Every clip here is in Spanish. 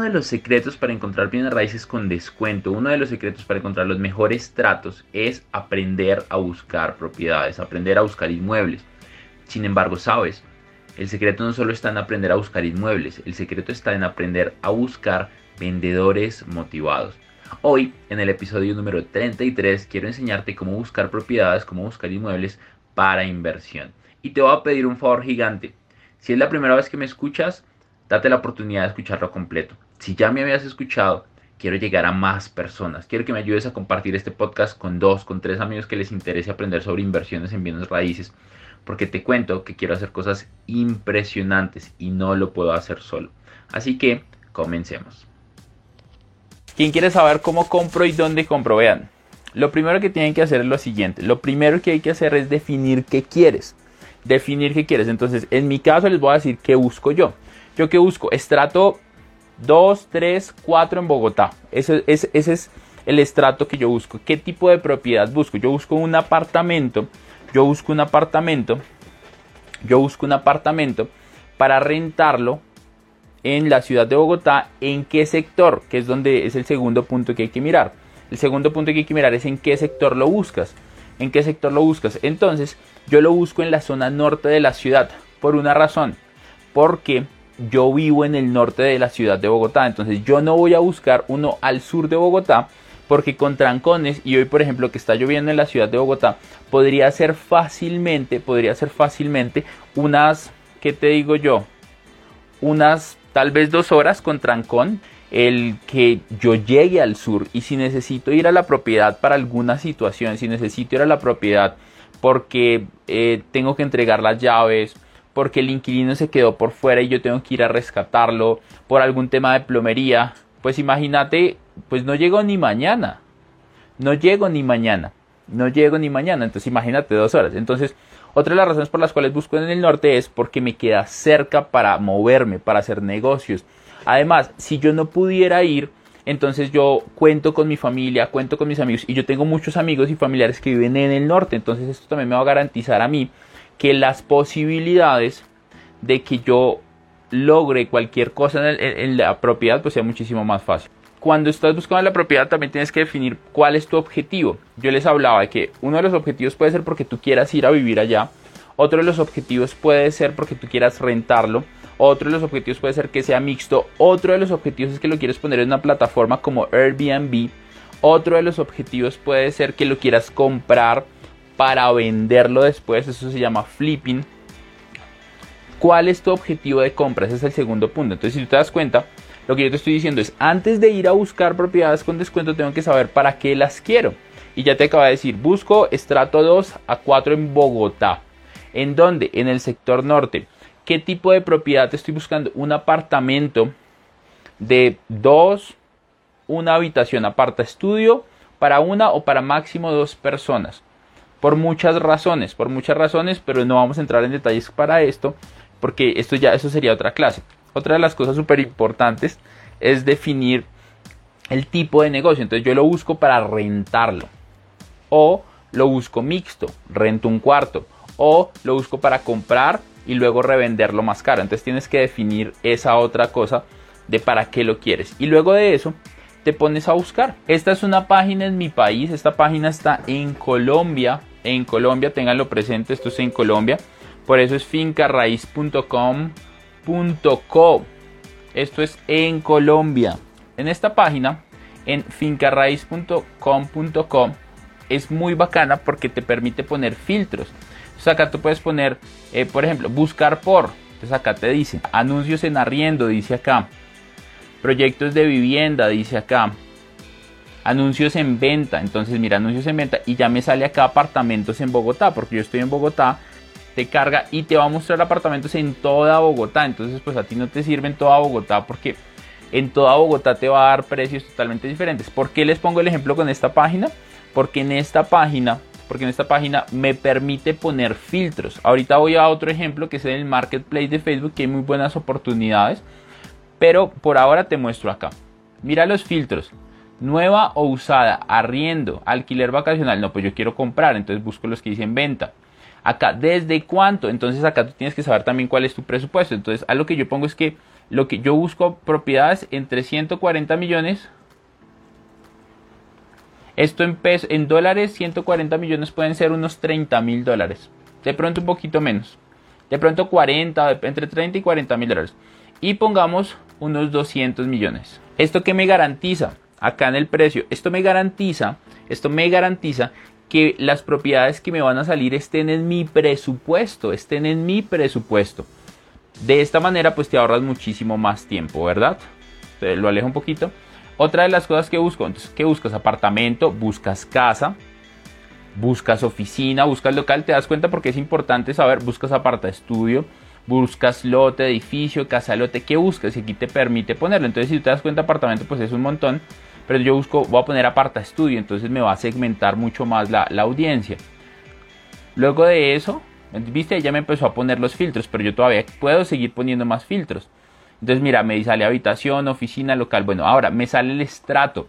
Uno de los secretos para encontrar bienes raíces con descuento, uno de los secretos para encontrar los mejores tratos es aprender a buscar propiedades, aprender a buscar inmuebles. Sin embargo, sabes, el secreto no solo está en aprender a buscar inmuebles, el secreto está en aprender a buscar vendedores motivados. Hoy, en el episodio número 33, quiero enseñarte cómo buscar propiedades, cómo buscar inmuebles para inversión. Y te voy a pedir un favor gigante. Si es la primera vez que me escuchas, date la oportunidad de escucharlo completo. Si ya me habías escuchado, quiero llegar a más personas. Quiero que me ayudes a compartir este podcast con dos, con tres amigos que les interese aprender sobre inversiones en bienes raíces. Porque te cuento que quiero hacer cosas impresionantes y no lo puedo hacer solo. Así que comencemos. ¿Quién quiere saber cómo compro y dónde compro? Vean, lo primero que tienen que hacer es lo siguiente. Lo primero que hay que hacer es definir qué quieres. Definir qué quieres. Entonces, en mi caso les voy a decir qué busco yo. ¿Yo qué busco? Estrato 2, 3, 4 en Bogotá. Ese, es el estrato que yo busco. ¿Qué tipo de propiedad busco? Yo busco un apartamento. Yo busco un apartamento. Yo busco un apartamento para rentarlo en la ciudad de Bogotá. ¿En qué sector? Que es donde es el segundo punto que hay que mirar. El segundo punto que hay que mirar es en qué sector lo buscas. ¿En qué sector lo buscas? Entonces, yo lo busco en la zona norte de la ciudad. Por una razón. Porque yo vivo en el norte de la ciudad de Bogotá, entonces yo no voy a buscar uno al sur de Bogotá porque con trancones y hoy por ejemplo que está lloviendo en la ciudad de Bogotá podría ser fácilmente, podría ser fácilmente unas, ¿qué te digo yo? Unas tal vez dos horas con trancón el que yo llegue al sur y si necesito ir a la propiedad para alguna situación, si necesito ir a la propiedad porque eh, tengo que entregar las llaves, porque el inquilino se quedó por fuera y yo tengo que ir a rescatarlo por algún tema de plomería, pues imagínate, pues no llego ni mañana. No llego ni mañana. No llego ni mañana. Entonces imagínate dos horas. Entonces, otra de las razones por las cuales busco en el norte es porque me queda cerca para moverme, para hacer negocios. Además, si yo no pudiera ir, entonces yo cuento con mi familia, cuento con mis amigos y yo tengo muchos amigos y familiares que viven en el norte. Entonces esto también me va a garantizar a mí que las posibilidades de que yo logre cualquier cosa en, la propiedad pues sea muchísimo más fácil. Cuando estás buscando la propiedad también tienes que definir cuál es tu objetivo. Yo les hablaba de que uno de los objetivos puede ser porque tú quieras ir a vivir allá, otro de los objetivos puede ser porque tú quieras rentarlo, otro de los objetivos puede ser que sea mixto, otro de los objetivos es que lo quieres poner en una plataforma como Airbnb, otro de los objetivos puede ser que lo quieras comprar para venderlo después, eso se llama flipping. ¿Cuál es tu objetivo de compra? Ese es el segundo punto. Entonces, si tú te das cuenta, lo que yo te estoy diciendo es, antes de ir a buscar propiedades con descuento, tengo que saber para qué las quiero. Y ya te acabo de decir, busco estrato 2 a 4 en Bogotá. ¿En dónde? En el sector norte. ¿Qué tipo de propiedad estoy buscando? Un apartamento de dos, una habitación aparta estudio para una o para máximo dos personas por muchas razones, por muchas razones, pero no vamos a entrar en detalles para esto, porque esto ya, eso sería otra clase. Otra de las cosas súper importantes es definir el tipo de negocio. Entonces yo lo busco para rentarlo. O lo busco mixto, rento un cuarto. O lo busco para comprar y luego revenderlo más caro. Entonces tienes que definir esa otra cosa de para qué lo quieres. Y luego de eso te pones a buscar. Esta es una página en mi país. Esta página está en Colombia en Colombia, tenganlo presente, esto es en Colombia. Por eso es fincarraiz.com.co. Esto es en Colombia. En esta página, en fincarraiz.com.com, es muy bacana porque te permite poner filtros. Entonces acá tú puedes poner, eh, por ejemplo, buscar por. Entonces acá te dice anuncios en arriendo, dice acá. Proyectos de vivienda, dice acá. Anuncios en venta. Entonces mira, anuncios en venta y ya me sale acá apartamentos en Bogotá, porque yo estoy en Bogotá. Te carga y te va a mostrar apartamentos en toda Bogotá. Entonces pues a ti no te sirve en toda Bogotá porque en toda Bogotá te va a dar precios totalmente diferentes. ¿Por qué les pongo el ejemplo con esta página? Porque en esta página, porque en esta página me permite poner filtros. Ahorita voy a otro ejemplo que es en el marketplace de Facebook que hay muy buenas oportunidades, pero por ahora te muestro acá. Mira los filtros. Nueva o usada, arriendo, alquiler vacacional. No, pues yo quiero comprar, entonces busco los que dicen venta. Acá, ¿desde cuánto? Entonces acá tú tienes que saber también cuál es tu presupuesto. Entonces, a lo que yo pongo es que lo que yo busco propiedades entre 140 millones. Esto en, pesos, en dólares, 140 millones pueden ser unos 30 mil dólares. De pronto un poquito menos. De pronto 40, entre 30 y 40 mil dólares. Y pongamos unos 200 millones. ¿Esto qué me garantiza? Acá en el precio. Esto me garantiza, esto me garantiza que las propiedades que me van a salir estén en mi presupuesto, estén en mi presupuesto. De esta manera pues te ahorras muchísimo más tiempo, ¿verdad? lo alejo un poquito. Otra de las cosas que busco, entonces, ¿qué buscas? Apartamento, buscas casa, buscas oficina, buscas local, te das cuenta porque es importante saber, buscas aparta estudio, buscas lote, edificio, casa lote, ¿qué buscas? Y aquí te permite ponerlo. Entonces, si te das cuenta, apartamento, pues es un montón. Pero yo busco, voy a poner aparta estudio, entonces me va a segmentar mucho más la, la audiencia. Luego de eso, viste, ya me empezó a poner los filtros, pero yo todavía puedo seguir poniendo más filtros. Entonces, mira, me sale habitación, oficina, local. Bueno, ahora me sale el estrato.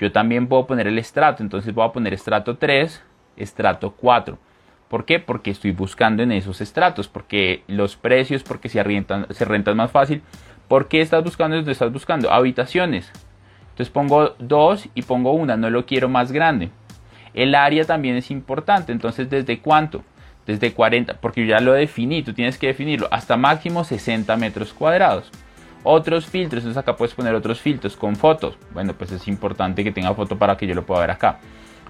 Yo también puedo poner el estrato, entonces voy a poner estrato 3, estrato 4. ¿Por qué? Porque estoy buscando en esos estratos, porque los precios, porque se rentan, se más fácil. ¿Por qué estás buscando donde estás buscando? Habitaciones. Entonces pongo dos y pongo una, no lo quiero más grande. El área también es importante, entonces desde cuánto? Desde 40, porque yo ya lo definí, tú tienes que definirlo, hasta máximo 60 metros cuadrados. Otros filtros, entonces acá puedes poner otros filtros con fotos. Bueno, pues es importante que tenga foto para que yo lo pueda ver acá.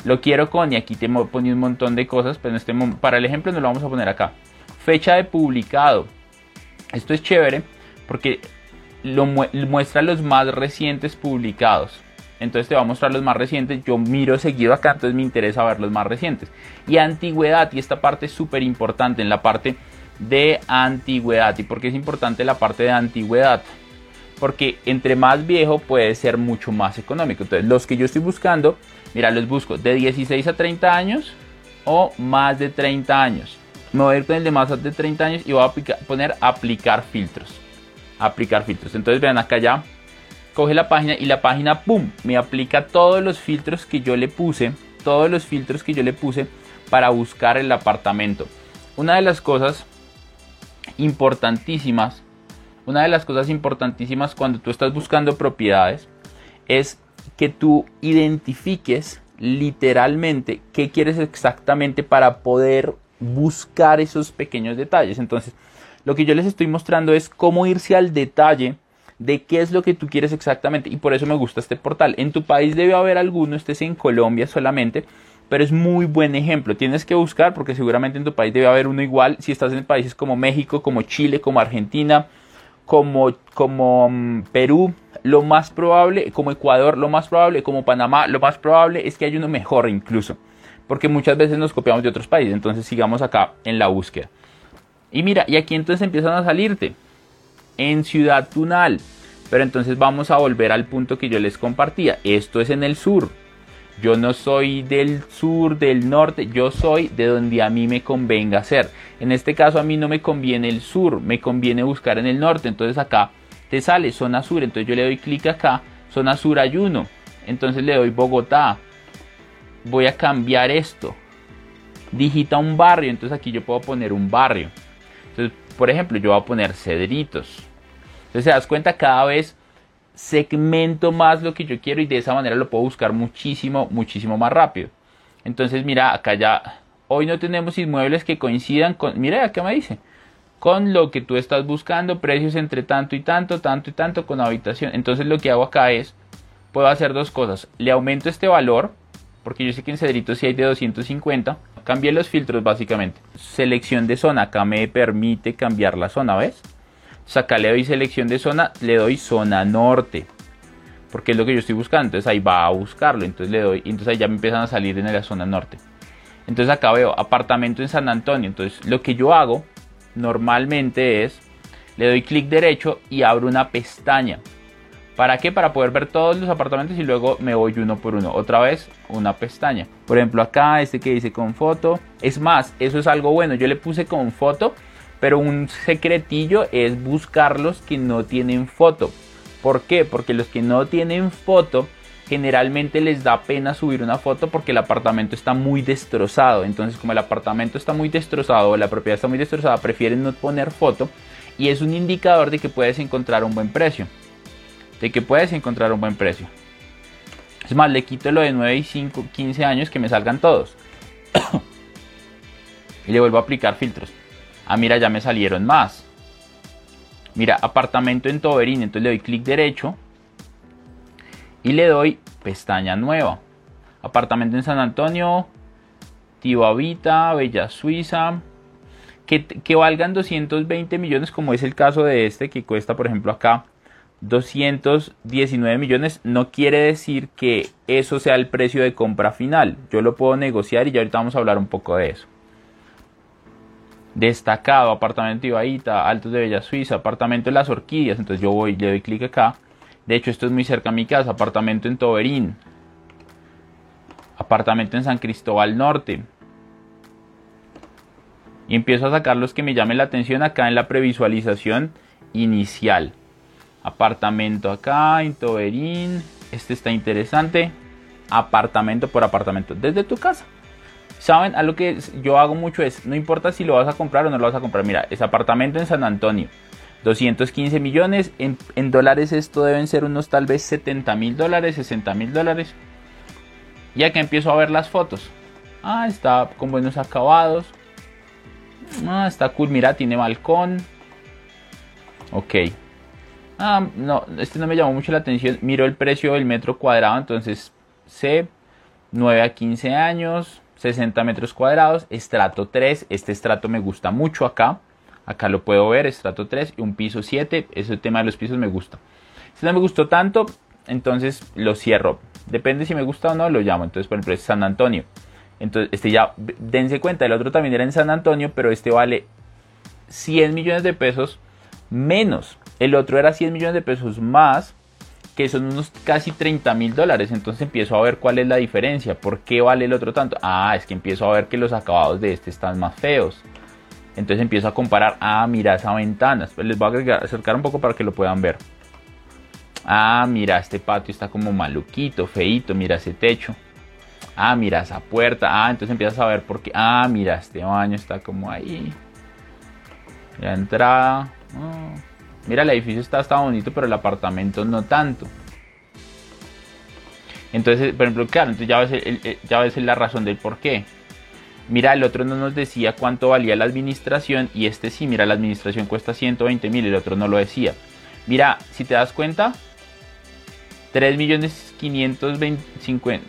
Lo quiero con, y aquí te pone un montón de cosas, pero este, para el ejemplo no lo vamos a poner acá. Fecha de publicado. Esto es chévere porque lo muestra los más recientes publicados. Entonces te va a mostrar los más recientes. Yo miro seguido acá, entonces me interesa ver los más recientes. Y antigüedad, y esta parte es súper importante en la parte de antigüedad. ¿Y por qué es importante la parte de antigüedad? Porque entre más viejo puede ser mucho más económico. Entonces los que yo estoy buscando Mira, los busco de 16 a 30 años o más de 30 años. Me voy a ir con el de más de 30 años y voy a poner aplicar filtros. Aplicar filtros. Entonces vean acá ya. Coge la página y la página, ¡pum! Me aplica todos los filtros que yo le puse. Todos los filtros que yo le puse para buscar el apartamento. Una de las cosas importantísimas, una de las cosas importantísimas cuando tú estás buscando propiedades es que tú identifiques literalmente qué quieres exactamente para poder buscar esos pequeños detalles. Entonces, lo que yo les estoy mostrando es cómo irse al detalle de qué es lo que tú quieres exactamente y por eso me gusta este portal. En tu país debe haber alguno, estés en Colombia solamente, pero es muy buen ejemplo. Tienes que buscar porque seguramente en tu país debe haber uno igual. Si estás en países como México, como Chile, como Argentina, como, como mm, Perú, lo más probable, como Ecuador, lo más probable, como Panamá, lo más probable es que haya uno mejor incluso. Porque muchas veces nos copiamos de otros países. Entonces sigamos acá en la búsqueda. Y mira, y aquí entonces empiezan a salirte. En Ciudad Tunal. Pero entonces vamos a volver al punto que yo les compartía. Esto es en el sur. Yo no soy del sur, del norte, yo soy de donde a mí me convenga ser. En este caso a mí no me conviene el sur, me conviene buscar en el norte. Entonces acá te sale zona sur. Entonces yo le doy clic acá, zona sur hay uno. Entonces le doy Bogotá. Voy a cambiar esto. Digita un barrio. Entonces aquí yo puedo poner un barrio. Por ejemplo, yo voy a poner Cedritos. Entonces se das cuenta cada vez segmento más lo que yo quiero y de esa manera lo puedo buscar muchísimo, muchísimo más rápido. Entonces, mira, acá ya, hoy no tenemos inmuebles que coincidan con, mira, acá me dice, con lo que tú estás buscando, precios entre tanto y tanto, tanto y tanto con habitación. Entonces lo que hago acá es, puedo hacer dos cosas. Le aumento este valor, porque yo sé que en Cedrito sí hay de 250. Cambié los filtros básicamente. Selección de zona, acá me permite cambiar la zona, ¿ves? acá le doy selección de zona, le doy zona norte. Porque es lo que yo estoy buscando. Entonces ahí va a buscarlo. Entonces le doy. Entonces ahí ya me empiezan a salir en la zona norte. Entonces acá veo apartamento en San Antonio. Entonces lo que yo hago normalmente es, le doy clic derecho y abro una pestaña. ¿Para qué? Para poder ver todos los apartamentos y luego me voy uno por uno. Otra vez una pestaña. Por ejemplo acá este que dice con foto. Es más, eso es algo bueno. Yo le puse con foto. Pero un secretillo es buscar los que no tienen foto. ¿Por qué? Porque los que no tienen foto generalmente les da pena subir una foto porque el apartamento está muy destrozado. Entonces, como el apartamento está muy destrozado o la propiedad está muy destrozada, prefieren no poner foto y es un indicador de que puedes encontrar un buen precio. De que puedes encontrar un buen precio. Es más, le quito lo de 9 y 5, 15 años que me salgan todos. y le vuelvo a aplicar filtros. Ah, mira, ya me salieron más. Mira, apartamento en Toberín. Entonces le doy clic derecho y le doy pestaña nueva. Apartamento en San Antonio, Tío Habita, Bella Suiza. Que, que, valgan 220 millones, como es el caso de este, que cuesta, por ejemplo, acá 219 millones, no quiere decir que eso sea el precio de compra final. Yo lo puedo negociar y ya ahorita vamos a hablar un poco de eso. Destacado, apartamento de Ibaita, Altos de Bella Suiza, apartamento de las Orquídeas. Entonces yo voy, le doy clic acá de hecho, esto es muy cerca a mi casa. Apartamento en Toberín. Apartamento en San Cristóbal Norte. Y empiezo a sacar los que me llamen la atención acá en la previsualización inicial. Apartamento acá en Toberín. Este está interesante. Apartamento por apartamento. Desde tu casa. ¿Saben? A lo que yo hago mucho es, no importa si lo vas a comprar o no lo vas a comprar. Mira, es apartamento en San Antonio 215 millones. En, dólares esto deben ser unos tal vez 70 mil dólares, 60 mil dólares. Ya que empiezo a ver las fotos. Ah, está con buenos acabados. Ah, está cool. Mira, tiene balcón. Ok. Ah, no, este no me llamó mucho la atención. Miro el precio del metro cuadrado. Entonces, C, 9 a 15 años, 60 metros cuadrados, estrato 3. Este estrato me gusta mucho acá. Acá lo puedo ver, estrato 3 y un piso 7. Ese tema de los pisos me gusta. Si no me gustó tanto, entonces lo cierro. Depende si me gusta o no, lo llamo. Entonces, por ejemplo, es San Antonio. Entonces, este ya, dense cuenta, el otro también era en San Antonio, pero este vale 100 millones de pesos menos. El otro era 100 millones de pesos más, que son unos casi 30 mil dólares. Entonces empiezo a ver cuál es la diferencia. ¿Por qué vale el otro tanto? Ah, es que empiezo a ver que los acabados de este están más feos. Entonces empiezo a comparar, ah, mira esa ventana. Les voy a acercar un poco para que lo puedan ver. Ah, mira, este patio está como maluquito, feito, mira ese techo. Ah, mira esa puerta. Ah, entonces empiezas a ver por qué. Ah, mira, este baño está como ahí. La entrada. Oh. Mira, el edificio está, está bonito, pero el apartamento no tanto. Entonces, por ejemplo, claro, entonces ya ves, ya ves la razón del por qué. Mira, el otro no nos decía cuánto valía la administración y este sí, mira, la administración cuesta 120 mil, el otro no lo decía. Mira, si te das cuenta, 3 millones 550.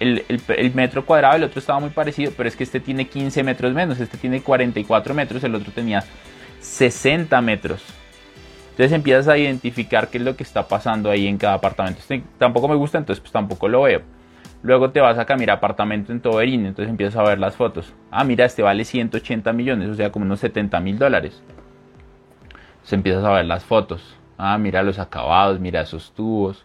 El, el, metro cuadrado, el otro estaba muy parecido, pero es que este tiene 15 metros menos, este tiene 44 metros, el otro tenía 60 metros. Entonces empiezas a identificar qué es lo que está pasando ahí en cada apartamento. Este tampoco me gusta, entonces pues tampoco lo veo. Luego te vas acá, mira, apartamento en Toberín, entonces empiezas a ver las fotos. Ah, mira, este vale 180 millones, o sea, como unos 70 mil dólares. Entonces empiezas a ver las fotos. Ah, mira los acabados, mira esos tubos.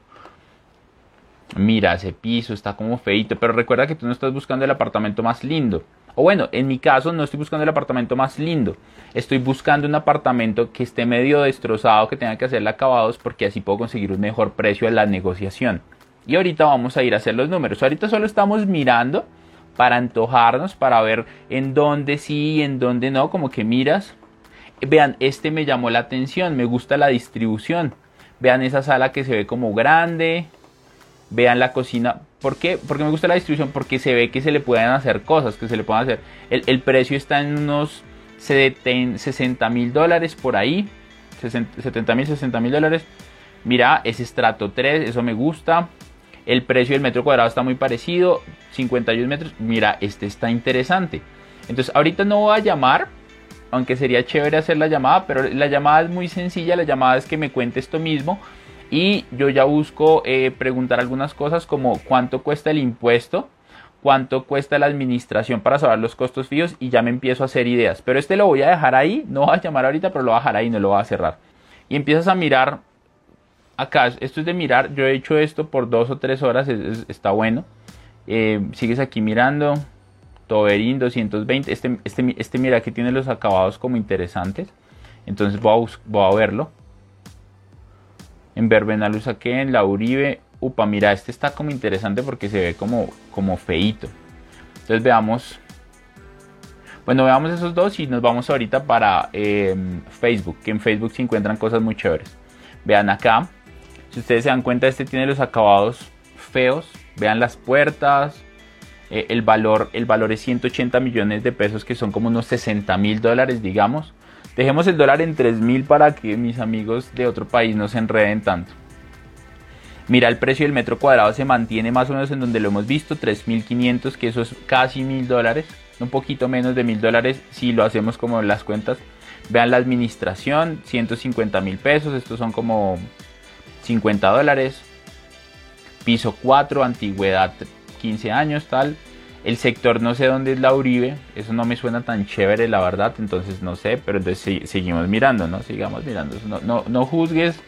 Mira ese piso, está como feito. Pero recuerda que tú no estás buscando el apartamento más lindo. O bueno, en mi caso no estoy buscando el apartamento más lindo. Estoy buscando un apartamento que esté medio destrozado, que tenga que hacerle acabados, porque así puedo conseguir un mejor precio en la negociación. Y ahorita vamos a ir a hacer los números. Ahorita solo estamos mirando para antojarnos, para ver en dónde sí y en dónde no, como que miras. Vean, este me llamó la atención, me gusta la distribución. Vean esa sala que se ve como grande. Vean la cocina. ¿Por qué? Porque me gusta la distribución, porque se ve que se le pueden hacer cosas, que se le pueden hacer. El, precio está en unos 60 mil dólares por ahí. 70 mil, 60 mil dólares. Mira, es estrato 3, eso me gusta. El precio del metro cuadrado está muy parecido. 51 metros. Mira, este está interesante. Entonces, ahorita no voy a llamar. Aunque sería chévere hacer la llamada. Pero la llamada es muy sencilla. La llamada es que me cuente esto mismo. Y yo ya busco eh, preguntar algunas cosas como cuánto cuesta el impuesto cuánto cuesta la administración para saber los costos fijos y ya me empiezo a hacer ideas. Pero este lo voy a dejar ahí, no voy a llamar ahorita, pero lo voy a dejar ahí, no lo voy a cerrar. Y empiezas a mirar acá, esto es de mirar, yo he hecho esto por dos o tres horas, está bueno. Eh, sigues aquí mirando, Toberín 220, este, este, este mira que tiene los acabados como interesantes. Entonces voy a, voy a verlo. En Verbena en la Uribe upa, mira, este está como interesante porque se ve como, como feito. Entonces veamos, bueno, veamos esos dos y nos vamos ahorita para em, Facebook, que en Facebook se encuentran cosas muy chéveres. Vean acá, si ustedes se dan cuenta, este tiene los acabados feos. Vean las puertas, eh, el, valor, el valor es 180 millones de pesos, que son como unos 60 mil dólares, digamos. Dejemos el dólar en 3 mil para que mis amigos de otro país no se enreden tanto. Mira, el precio del metro cuadrado se mantiene más o menos en donde lo hemos visto, 3.500, que eso es casi mil dólares, un poquito menos de mil dólares si lo hacemos como las cuentas. Vean la administración, 150 mil pesos, estos son como 50 dólares. Piso 4, antigüedad 15 años, tal. El sector no sé dónde es la Uribe, eso no me suena tan chévere la verdad, entonces no sé, pero entonces seguimos mirando, ¿no? Sigamos mirando, no, no, no juzgues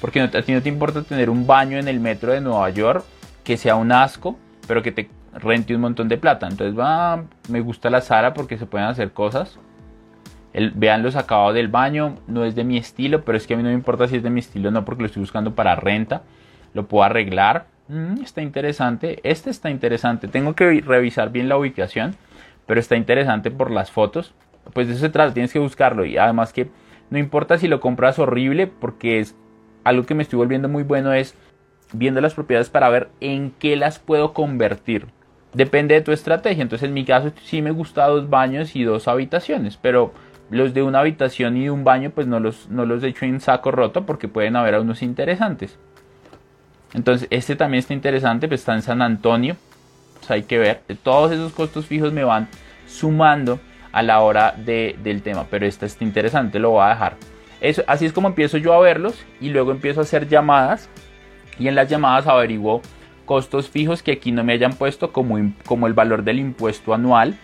porque a ti no te importa tener un baño en el metro de Nueva York que sea un asco, pero que te rente un montón de plata. Entonces va, me gusta la Sara porque se pueden hacer cosas. vean los acabados del baño, no es de mi estilo, pero es que a mí no me importa si es de mi estilo, no porque lo estoy buscando para renta. Lo puedo arreglar. Mm, está interesante. Este está interesante. Tengo que revisar bien la ubicación, pero está interesante por las fotos. Pues de eso se trata, tienes que buscarlo. Y además que no importa si lo compras horrible, porque es algo que me estoy volviendo muy bueno es viendo las propiedades para ver en qué las puedo convertir. Depende de tu estrategia. Entonces en mi caso sí me gusta dos baños y dos habitaciones, pero los de una habitación y un baño pues no los, no los he hecho en saco roto porque pueden haber unos interesantes. Entonces este también está interesante, pues está en San Antonio. Pues hay que ver. Todos esos costos fijos me van sumando a la hora del tema, pero este está interesante, lo voy a dejar así es como empiezo yo a verlos y luego empiezo a hacer llamadas y en las llamadas averiguo costos fijos que aquí no me hayan puesto como, como el valor del impuesto anual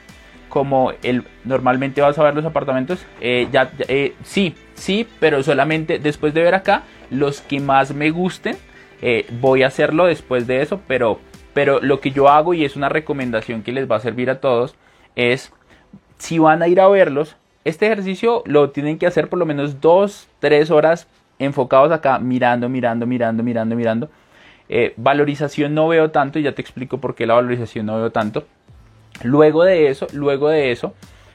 como el normalmente vas a ver los apartamentos eh, ya eh, sí sí pero solamente después de ver acá los que más me gusten eh, voy a hacerlo después de eso pero pero lo que yo hago y es una recomendación que les va a servir a todos es si van a ir a verlos este ejercicio lo tienen que hacer por lo menos 2, 3 horas enfocados acá, mirando, mirando, mirando, mirando, mirando. Eh, valorización no veo tanto y ya te explico por qué la valorización no veo tanto. Luego de eso, luego de eso,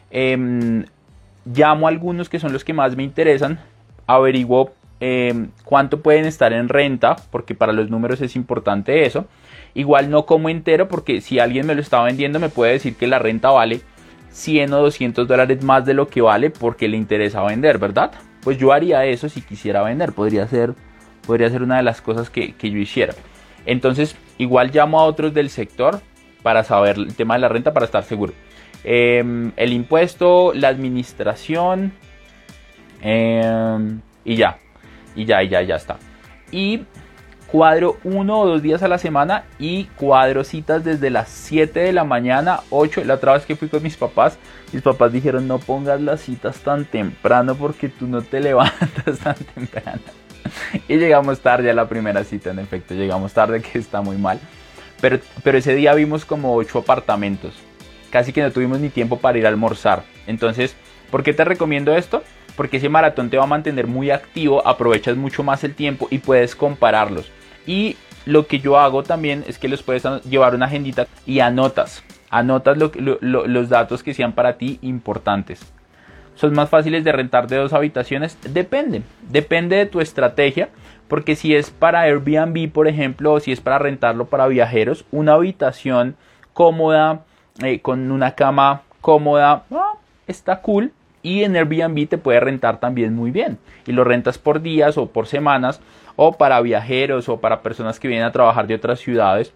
em, llamo a algunos que son los que más me interesan, averiguo em, cuánto pueden estar en renta, porque para los números es importante eso. Igual no como entero, porque si alguien me lo está vendiendo me puede decir que la renta vale 100 o 200 dólares más de lo que vale porque le interesa vender, ¿verdad? Pues yo haría eso si quisiera vender, podría ser, podría una de las cosas que, yo hiciera. Entonces, igual llamo a otros del sector para saber el tema de la renta, para estar seguro. Em, el impuesto, la administración em, y ya, y ya, ya, ya está. Y cuadro uno o dos días a la semana y cuadro citas desde las 7 de la mañana, 8. La otra vez que fui con mis papás, mis papás dijeron no pongas las citas tan temprano porque tú no te levantas tan temprano. Y llegamos tarde a la primera cita, en efecto, llegamos tarde que está muy mal. Pero, pero ese día vimos como 8 apartamentos. Casi que no tuvimos ni tiempo para ir a almorzar. Entonces, ¿por qué te recomiendo esto? Porque ese maratón te va a mantener muy activo, aprovechas mucho más el tiempo y puedes compararlos. Y lo que yo hago también es que los puedes llevar una agendita y anotas, anotas los datos que sean para ti importantes. ¿Son más fáciles de rentar de dos habitaciones? Depende, depende de tu estrategia, porque si es para Airbnb, por ejemplo, o si es para rentarlo para viajeros, una habitación cómoda, eh, con una cama cómoda, ah, está cool y en Airbnb te puede rentar también muy bien. Y lo rentas por días o por semanas o para viajeros o para personas que vienen a trabajar de otras ciudades.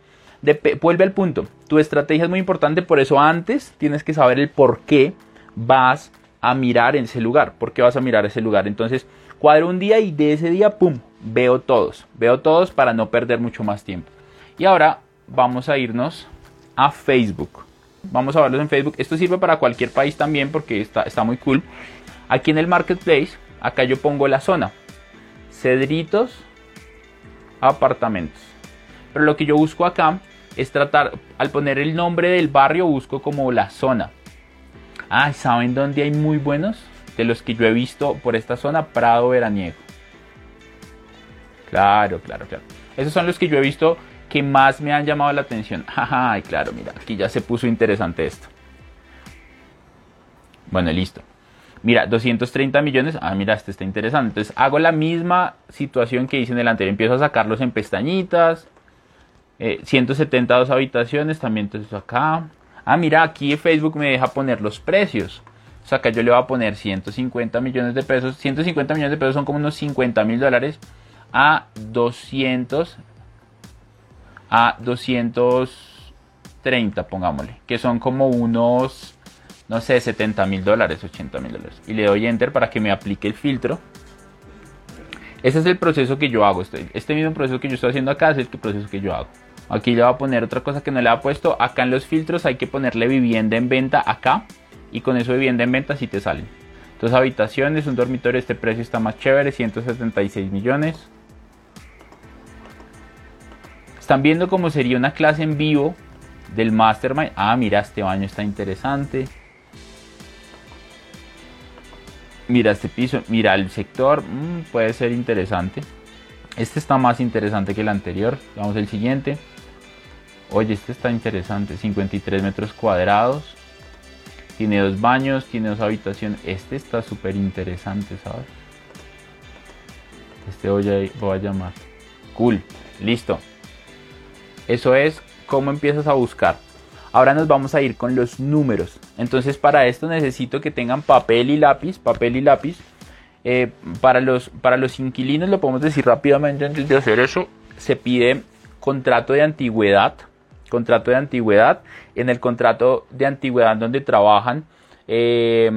vuelve al punto, tu estrategia es muy importante, por eso antes tienes que saber el por qué vas a mirar ese lugar, por qué vas a mirar ese lugar. Entonces, cuadro un día y de ese día, ¡pum!, veo todos, veo todos para no perder mucho más tiempo. Y ahora vamos a irnos a Facebook. Vamos a verlos en Facebook. Esto sirve para cualquier país también porque está, está muy cool. Aquí en el Marketplace, acá yo pongo la zona. Cedritos, apartamentos. Pero lo que yo busco acá es tratar, al poner el nombre del barrio, busco como la zona. Ah, ¿saben dónde hay muy buenos? De los que yo he visto por esta zona, Prado Veraniego. Claro, claro, claro. Esos son los que yo he visto que más me han llamado la atención. Ay, claro, mira, aquí ya se puso interesante esto. Bueno, listo. Mira, 230 millones. Ah, mira, este está interesante. Entonces hago la misma situación que hice en el anterior. Empiezo a sacarlos en pestañitas. 172 eh, habitaciones. También entonces acá. Ah, mira, aquí Facebook me deja poner los precios. O sea, acá yo le voy a poner 150 millones de pesos. 150 millones de pesos son como unos 50 mil dólares. A 200 a 230, pongámosle, que son como unos, no sé, 70 mil dólares, 80 mil dólares. Y le doy enter para que me aplique el filtro. Ese es el proceso que yo hago. Este, este mismo proceso que yo estoy haciendo acá es el proceso que yo hago. Aquí le voy a poner otra cosa que no le ha puesto. Acá en los filtros hay que ponerle vivienda en venta acá. Y con eso vivienda en venta si te salen. Dos habitaciones, un dormitorio, este precio está más chévere, 176 millones. Están viendo cómo sería una clase en vivo del Mastermind. Ah, mira, este baño está interesante. Mira este piso, mira el sector, mm, puede ser interesante. Este está más interesante que el anterior. Vamos al siguiente. Oye, este está interesante, 53 metros cuadrados. Tiene dos baños, tiene dos habitaciones. Este está súper interesante, ¿sabes? Este voy a, voy a llamar. Cool, listo. Eso es cómo empiezas a buscar. Ahora nos vamos a ir con los números. Entonces para esto necesito que tengan papel y lápiz, papel y lápiz. Eh, para, los, para los inquilinos lo podemos decir rápidamente antes de hacer eso. Se pide contrato de antigüedad. Contrato de antigüedad. En el contrato de antigüedad donde trabajan eh,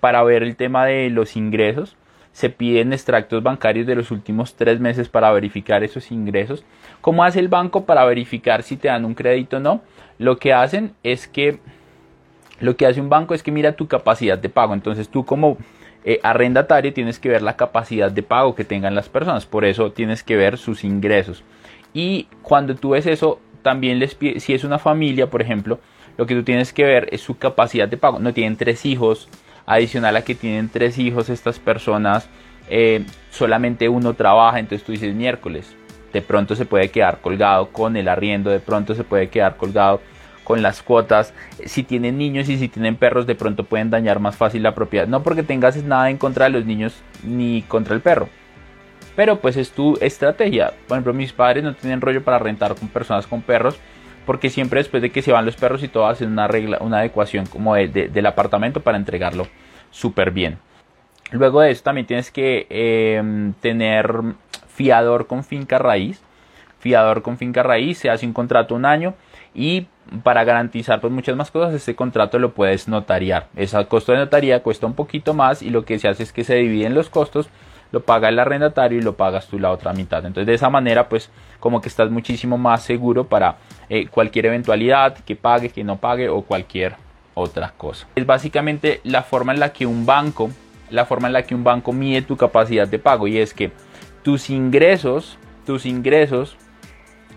para ver el tema de los ingresos se piden extractos bancarios de los últimos tres meses para verificar esos ingresos. ¿Cómo hace el banco para verificar si te dan un crédito o no? Lo que hacen es que lo que hace un banco es que mira tu capacidad de pago. Entonces tú como eh, arrendatario tienes que ver la capacidad de pago que tengan las personas. Por eso tienes que ver sus ingresos. Y cuando tú ves eso, también les si es una familia, por ejemplo, lo que tú tienes que ver es su capacidad de pago. No tienen tres hijos, adicional a que tienen tres hijos estas personas, eh, solamente uno trabaja, entonces tú dices miércoles, de pronto se puede quedar colgado con el arriendo, de pronto se puede quedar colgado con las cuotas, si tienen niños y si tienen perros de pronto pueden dañar más fácil la propiedad, no porque tengas nada en contra de los niños ni contra el perro, pero pues es tu estrategia, por ejemplo mis padres no tienen rollo para rentar con personas con perros, porque siempre después de que se van los perros y todo hacen una regla, una adecuación como del apartamento para entregarlo súper bien. Luego de eso también tienes que em, tener fiador con finca raíz. Fiador con finca raíz, se hace un contrato un año y para garantizar pues muchas más cosas este contrato lo puedes notariar. Ese costo de notaría cuesta un poquito más y lo que se hace es que se dividen los costos lo paga el arrendatario y lo pagas tú la otra mitad. Entonces de esa manera pues como que estás muchísimo más seguro para eh, cualquier eventualidad, que pague, que no pague o cualquier otra cosa. Es básicamente la forma en la que un banco, la forma en la que un banco mide tu capacidad de pago y es que tus ingresos, tus ingresos,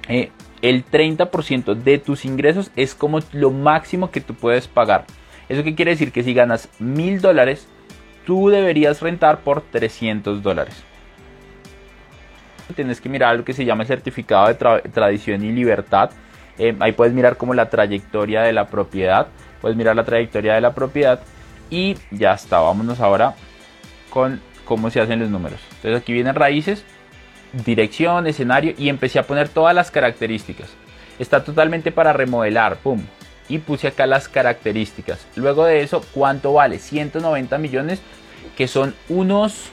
eh, el 30% de tus ingresos es como lo máximo que tú puedes pagar. ¿Eso qué quiere decir? Que si ganas mil dólares, tú deberías rentar por 300 dólares. Tienes que mirar lo que se llama el certificado de tradición y libertad. Eh, ahí puedes mirar como la trayectoria de la propiedad. Puedes mirar la trayectoria de la propiedad. Y ya está. Vámonos ahora con cómo se hacen los números. Entonces aquí vienen raíces, dirección, escenario y empecé a poner todas las características. Está totalmente para remodelar. Pum. y puse acá las características. Luego de eso, ¿cuánto vale? 190 millones, que son unos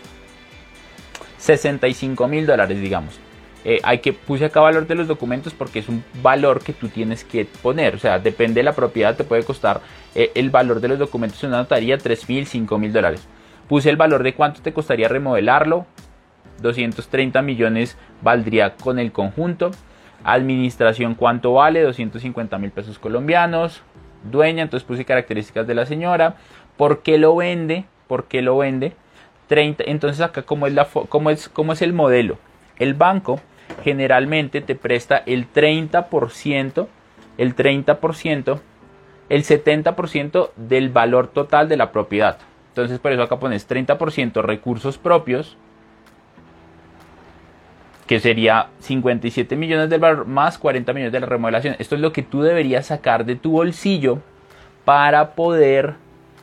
65 mil dólares, digamos. Eh, hay que puse acá valor de los documentos porque es un valor que tú tienes que poner. O sea, depende de la propiedad, te puede costar eh, el valor de los documentos en una notaría 3 mil, 5 mil dólares. Puse el valor de cuánto te costaría remodelarlo. 230 millones valdría con el conjunto. Administración, ¿cuánto vale? 250 mil pesos colombianos. Dueña, entonces puse características de la señora. ¿Por qué lo vende? ¿Por qué lo vende? 30, entonces acá cómo es, la, cómo es, cómo es el modelo. El banco generalmente te presta el 30%, el 30%, el 70% del valor total de la propiedad. Entonces por eso acá pones 30% recursos propios, que sería 57 millones del valor más 40 millones de la remodelación. Esto es lo que tú deberías sacar de tu bolsillo para poder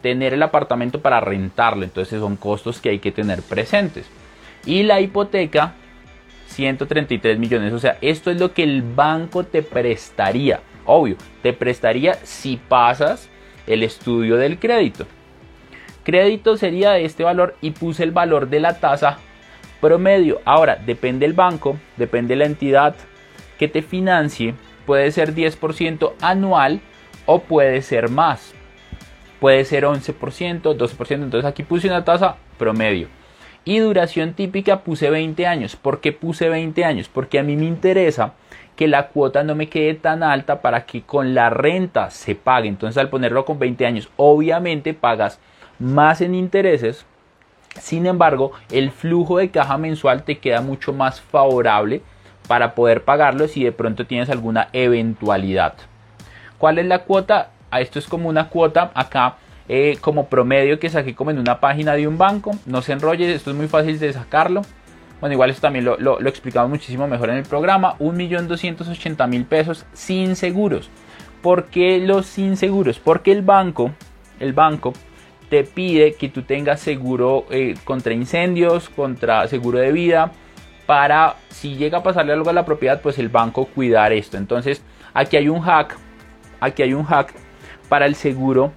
tener el apartamento para rentarlo. Entonces son costos que hay que tener presentes. Y la hipoteca, 133 millones. O sea, esto es lo que el banco te prestaría. Obvio, te prestaría si pasas el estudio del crédito. Crédito sería de este valor y puse el valor de la tasa promedio. Ahora, depende del banco, depende de la entidad que te financie, puede ser 10% anual o puede ser más. Puede ser 11%, 12%, entonces aquí puse una tasa promedio. Y duración típica puse 20 años. ¿Por qué puse 20 años? Porque a mí me interesa que la cuota no me quede tan alta para que con la renta se pague. Entonces al ponerlo con 20 años, obviamente pagas más en intereses sin embargo, el flujo de caja mensual te queda mucho más favorable para poder pagarlo si de pronto tienes alguna eventualidad. ¿Cuál es la cuota? Ah, esto es como una cuota acá eh, como promedio que saqué como en una página de un banco. No se enrolle, esto es muy fácil de sacarlo. Bueno, igual esto también lo, lo, lo explicamos muchísimo mejor en el programa. 1.280.000 pesos sin seguros. ¿Por qué los sin seguros? Porque el banco, el banco te pide que tú tengas seguro eh, contra incendios, contra seguro de vida, para si llega a pasarle algo a la propiedad, pues el banco cuidar esto. Entonces, aquí hay un hack, aquí hay un hack para el seguro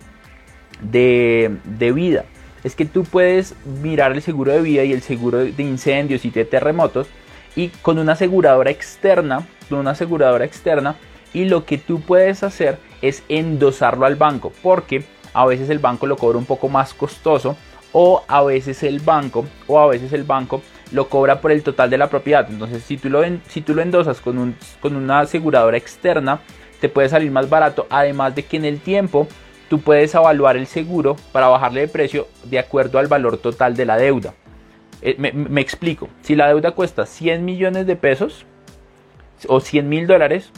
de, de vida. Es que tú puedes mirar el seguro de vida y el seguro de incendios y de terremotos y con una aseguradora externa, con una aseguradora externa, y lo que tú puedes hacer es endosarlo al banco, porque a veces el banco lo cobra un poco más costoso o a veces el banco o a veces el banco lo cobra por el total de la propiedad. Entonces, si tú lo, si tú lo endosas con, un, con una aseguradora externa, te puede salir más barato. Además de que en el tiempo tú puedes evaluar el seguro para bajarle de precio de acuerdo al valor total de la deuda. Eh, me, me, explico. Si la deuda cuesta 100 millones de pesos o 100 mil dólares,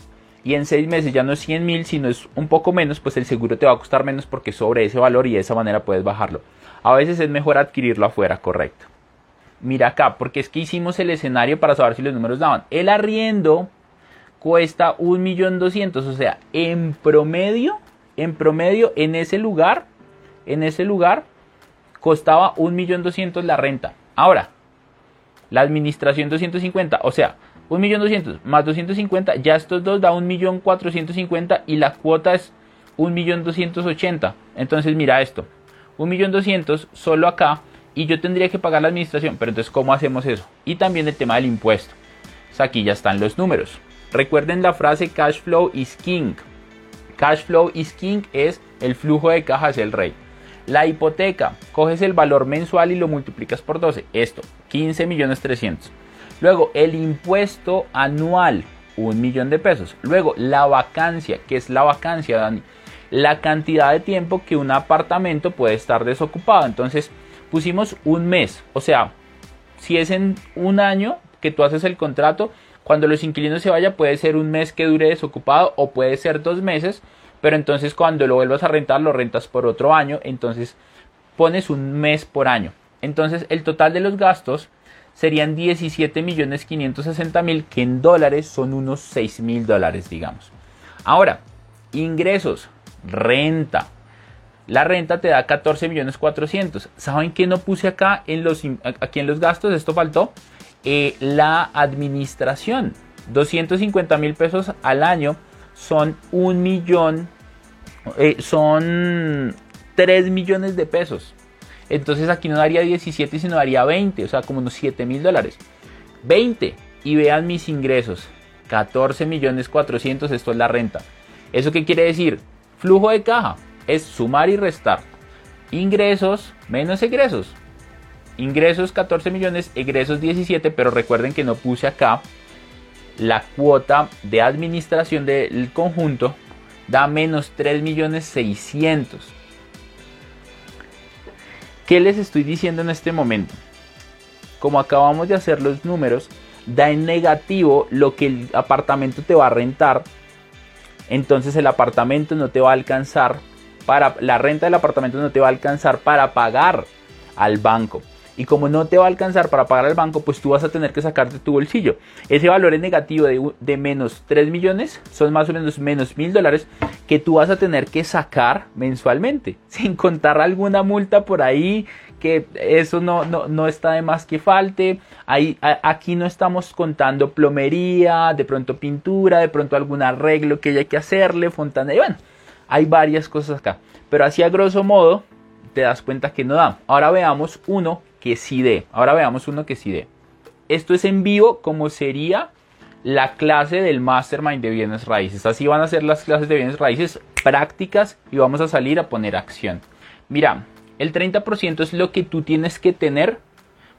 y en seis meses ya no es 100 mil, sino es un poco menos, pues el seguro te va a costar menos porque sobre ese valor y de esa manera puedes bajarlo. A veces es mejor adquirirlo afuera, correcto. Mira acá, porque es que hicimos el escenario para saber si los números daban. El arriendo cuesta 1.200.000, o sea, en promedio, en promedio, en ese lugar, en ese lugar, costaba 1.200.000 la renta. Ahora, la administración 250, o sea, 1.200.000 más 250, ya estos dos da 1.450.000 y la cuota es 1.280.000. Entonces mira esto, 1.200.000 solo acá y yo tendría que pagar la administración, pero entonces ¿cómo hacemos eso? Y también el tema del impuesto. aquí ya están los números. Recuerden la frase cash flow is king. Cash flow is king es el flujo de caja es el rey. La hipoteca, coges el valor mensual y lo multiplicas por 12. Esto, 15 millones 300. Luego, el impuesto anual, un millón de pesos. Luego, la vacancia, que es la vacancia, Dani. La cantidad de tiempo que un apartamento puede estar desocupado. Entonces, pusimos un mes. O sea, si es en un año que tú haces el contrato, cuando los inquilinos se vayan, puede ser un mes que dure desocupado o puede ser dos meses. Pero entonces, cuando lo vuelvas a rentar, lo rentas por otro año. Entonces, pones un mes por año. Entonces, el total de los gastos serían 17 millones 560 mil, que en dólares son unos 6 mil dólares, digamos. Ahora, ingresos, renta. La renta te da 14 millones 400. ¿Saben qué no puse acá en los, aquí en gastos? Esto faltó. Eh, la administración. 250 mil pesos al año son un millón eh, son 3 millones de pesos. Entonces aquí no daría 17, sino daría 20, o sea, como unos 7 mil dólares. 20. Y vean mis ingresos. 14 millones 400, esto es la renta. ¿Eso qué quiere decir? Flujo de caja es sumar y restar. Ingresos menos egresos. Ingresos 14 millones, egresos 17, pero recuerden que no puse acá la cuota de administración del conjunto da menos 3 millones 600. ¿Qué les estoy diciendo en este momento? Como acabamos de hacer los números, da en negativo lo que el apartamento te va a rentar. Entonces el apartamento no te va a alcanzar para la renta del apartamento no te va a alcanzar para pagar al banco. Y como no te va a alcanzar para pagar al banco, pues tú vas a tener que sacarte tu bolsillo. Ese valor es negativo de, de menos 3 millones, son más o menos menos mil dólares que tú vas a tener que sacar mensualmente. Sin contar alguna multa por ahí, que eso no, no, está de más que falte. Ahí, aquí no estamos contando plomería, de pronto pintura, de pronto algún arreglo que haya que hacerle, fontana. Y bueno, hay varias cosas acá. Pero así a grosso modo te das cuenta que no da. Ahora veamos uno que sí dé. Ahora veamos uno que sí dé. Esto es en vivo como sería la clase del Mastermind de bienes raíces. Así van a ser las clases de bienes raíces prácticas y vamos a salir a poner acción. Mira, el 30% es lo que tú tienes que tener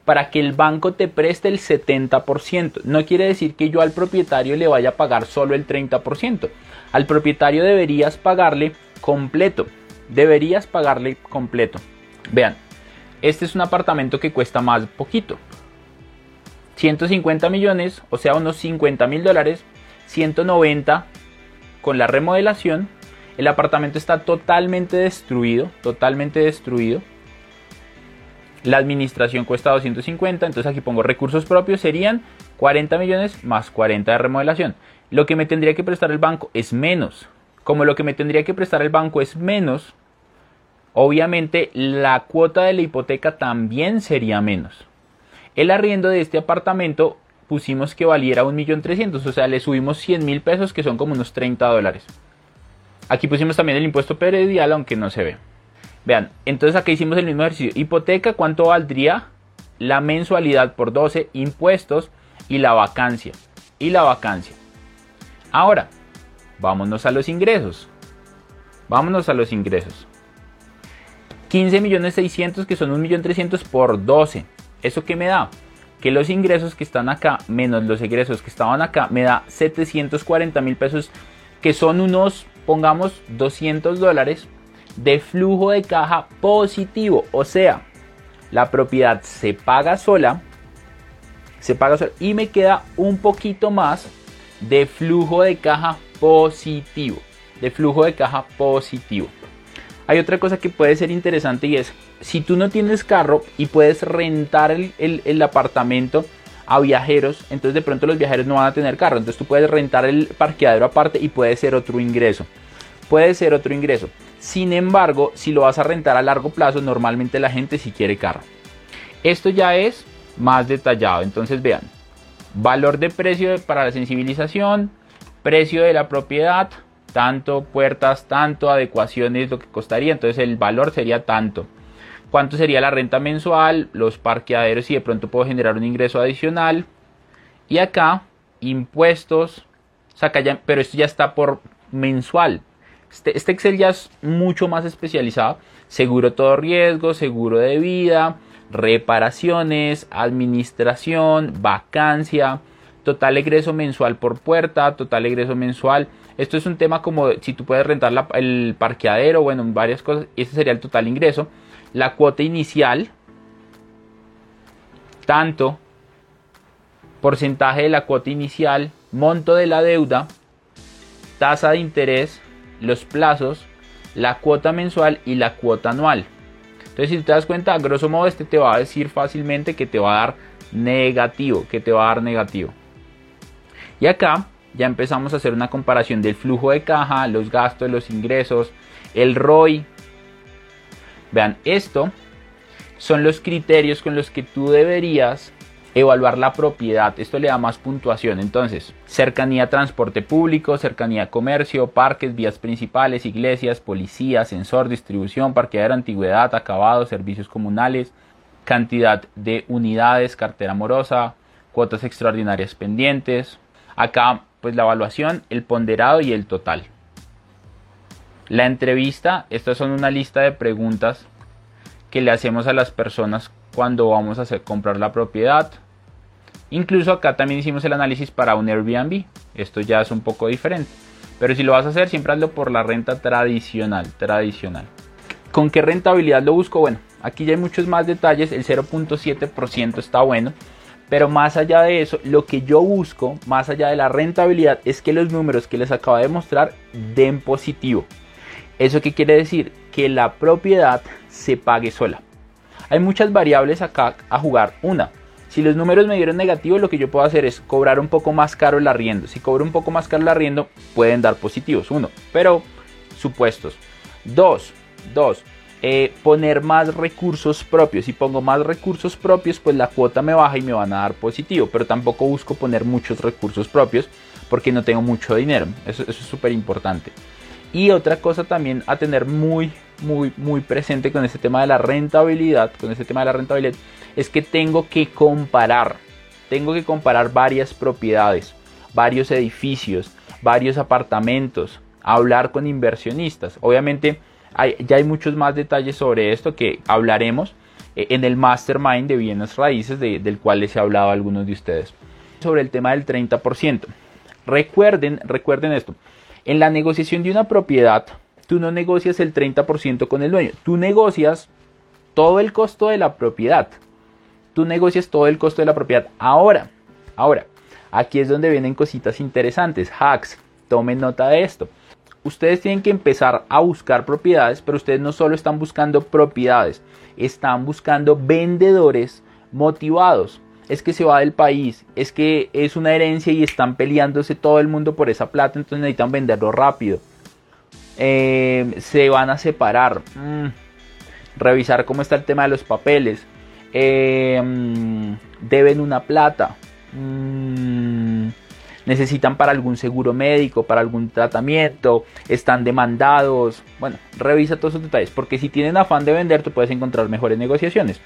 para que el banco te preste el 70%. No quiere decir que yo al propietario le vaya a pagar solo el 30%. Al propietario deberías pagarle completo. Deberías pagarle completo. Vean, este es un apartamento que cuesta más poquito. 150 millones, o sea, unos 50 mil dólares. 190 con la remodelación. El apartamento está totalmente destruido, totalmente destruido. La administración cuesta 250, entonces aquí pongo recursos propios, serían 40 millones más 40 de remodelación. Lo que me tendría que prestar el banco es menos. Como lo que me tendría que prestar el banco es menos, Obviamente la cuota de la hipoteca también sería menos. El arriendo de este apartamento pusimos que valiera 1.300.000, o sea, le subimos 100 mil pesos que son como unos 30 dólares. Aquí pusimos también el impuesto predial, aunque no se ve. Vean, entonces aquí hicimos el mismo ejercicio. Hipoteca, ¿cuánto valdría la mensualidad por 12 impuestos y la vacancia? Y la vacancia. Ahora, vámonos a los ingresos. Vámonos a los ingresos. 15 millones 600 que son 1 millón 300 por 12. ¿Eso qué me da? Que los ingresos que están acá menos los egresos que estaban acá me da 740 mil pesos que son unos, pongamos, 200 dólares de flujo de caja positivo. O sea, la propiedad se paga sola, se paga sola y me queda un poquito más de flujo de caja positivo. De flujo de caja positivo. Hay otra cosa que puede ser interesante y es, si tú no tienes carro y puedes rentar el, apartamento a viajeros, entonces de pronto los viajeros no van a tener carro, entonces tú puedes rentar el parqueadero aparte y puede ser otro ingreso. Puede ser otro ingreso. Sin embargo, si lo vas a rentar a largo plazo, normalmente la gente sí quiere carro. Esto ya es más detallado, entonces vean, valor de precio para la sensibilización, precio de la propiedad, tanto puertas, tanto adecuaciones, lo que costaría, entonces el valor sería tanto. ¿Cuánto sería la renta mensual? Los parqueaderos y de pronto puedo generar un ingreso adicional. Y acá, impuestos, saca ya, pero esto ya está por mensual. Este, este Excel ya es mucho más especializado. Seguro todo riesgo, seguro de vida, reparaciones, administración, vacancia, total egreso mensual por puerta, total egreso mensual esto es un tema como si tú puedes rentar el parqueadero, bueno, varias cosas. Ese sería el total ingreso. La cuota inicial, tanto porcentaje de la cuota inicial, monto de la deuda, tasa de interés, los plazos, la cuota mensual y la cuota anual. Entonces, si te das cuenta, a grosso modo, este te va a decir fácilmente que te va a dar negativo, que te va a dar negativo. Y acá ya empezamos a hacer una comparación del flujo de caja, los gastos, los ingresos, el ROI. Vean, esto son los criterios con los que tú deberías evaluar la propiedad. Esto le da más puntuación. Entonces, cercanía a transporte público, cercanía a comercio, parques, vías principales, iglesias, policía, sensor, distribución, parqueadero, antigüedad, acabado, servicios comunales, cantidad de unidades, cartera amorosa, cuotas extraordinarias pendientes. Acá, pues la evaluación, el ponderado y el total. La entrevista, estas son una lista de preguntas que le hacemos a las personas cuando vamos a comprar la propiedad. Incluso acá también hicimos el análisis para un Airbnb. Esto ya es un poco diferente. Pero si lo vas a hacer, siempre hazlo por la renta tradicional. Tradicional. ¿Con qué rentabilidad lo busco? Bueno, aquí ya hay muchos más detalles. El 0.7% está bueno. Pero más allá de eso, lo que yo busco, más allá de la rentabilidad, es que los números que les acabo de mostrar den positivo. ¿Eso qué quiere decir? Que la propiedad se pague sola. Hay muchas variables acá a jugar. Una, si los números me dieron negativos, lo que yo puedo hacer es cobrar un poco más caro el arriendo. Si cobro un poco más caro el arriendo, pueden dar positivos. Uno, pero supuestos. Dos, dos, eh, poner más recursos propios. Si pongo más recursos propios, pues la cuota me baja y me van a dar positivo. Pero tampoco busco poner muchos recursos propios porque no tengo mucho dinero. Eso, es súper importante. Y otra cosa también a tener muy, muy, muy presente con este tema de la rentabilidad, con este tema de la rentabilidad, es que tengo que comparar, tengo que comparar varias propiedades, varios edificios, varios apartamentos, hablar con inversionistas. Obviamente ya hay muchos más detalles sobre esto que hablaremos eh, en el mastermind de bienes raíces del cual les he hablado a algunos de ustedes. Sobre el tema del 30%. Recuerden, recuerden esto. En la negociación de una propiedad, tú no negocias el 30% con el dueño, tú negocias todo el costo de la propiedad. Tú negocias todo el costo de la propiedad. Ahora, ahora, aquí es donde vienen cositas interesantes, hacks. Tomen nota de esto. Ustedes tienen que empezar a buscar propiedades, pero ustedes no solo están buscando propiedades, están buscando vendedores motivados. Es que se va del país, es que es una herencia y están peleándose todo el mundo por esa plata, entonces necesitan venderlo rápido. Eh, se van a separar, mm, revisar cómo está el tema de los papeles, mm, deben una plata, mm, necesitan para algún seguro médico, para algún tratamiento, están demandados. Bueno, revisa todos esos detalles, porque si tienen afán de vender, tú puedes encontrar mejores negociaciones.